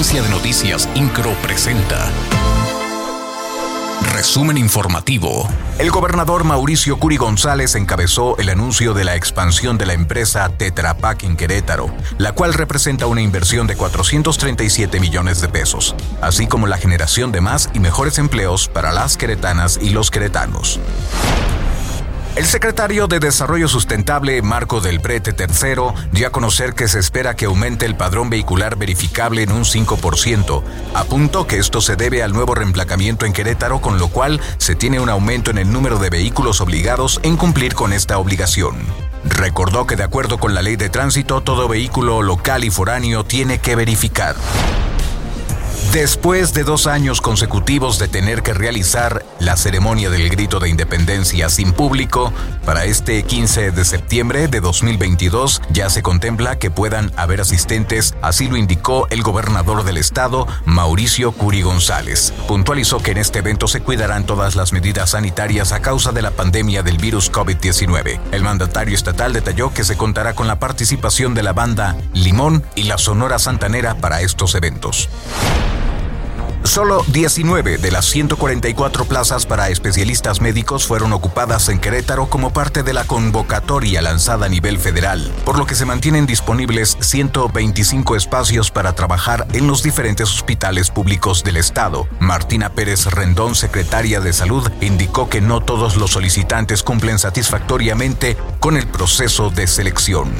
Agencia de Noticias Incro presenta. Resumen informativo. El gobernador Mauricio Curi González encabezó el anuncio de la expansión de la empresa Tetra Pak en Querétaro, la cual representa una inversión de 437 millones de pesos, así como la generación de más y mejores empleos para las queretanas y los queretanos. El secretario de Desarrollo Sustentable, Marco del Brete III, dio a conocer que se espera que aumente el padrón vehicular verificable en un 5%. Apuntó que esto se debe al nuevo reemplacamiento en Querétaro, con lo cual se tiene un aumento en el número de vehículos obligados en cumplir con esta obligación. Recordó que de acuerdo con la ley de tránsito, todo vehículo local y foráneo tiene que verificar. Después de dos años consecutivos de tener que realizar la ceremonia del grito de independencia sin público, para este 15 de septiembre de 2022 ya se contempla que puedan haber asistentes, así lo indicó el gobernador del estado, Mauricio Curi González. Puntualizó que en este evento se cuidarán todas las medidas sanitarias a causa de la pandemia del virus COVID-19. El mandatario estatal detalló que se contará con la participación de la banda Limón y la Sonora Santanera para estos eventos. Solo 19 de las 144 plazas para especialistas médicos fueron ocupadas en Querétaro como parte de la convocatoria lanzada a nivel federal, por lo que se mantienen disponibles 125 espacios para trabajar en los diferentes hospitales públicos del estado. Martina Pérez Rendón, secretaria de Salud, indicó que no todos los solicitantes cumplen satisfactoriamente con el proceso de selección.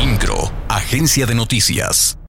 INCRO, Agencia de Noticias.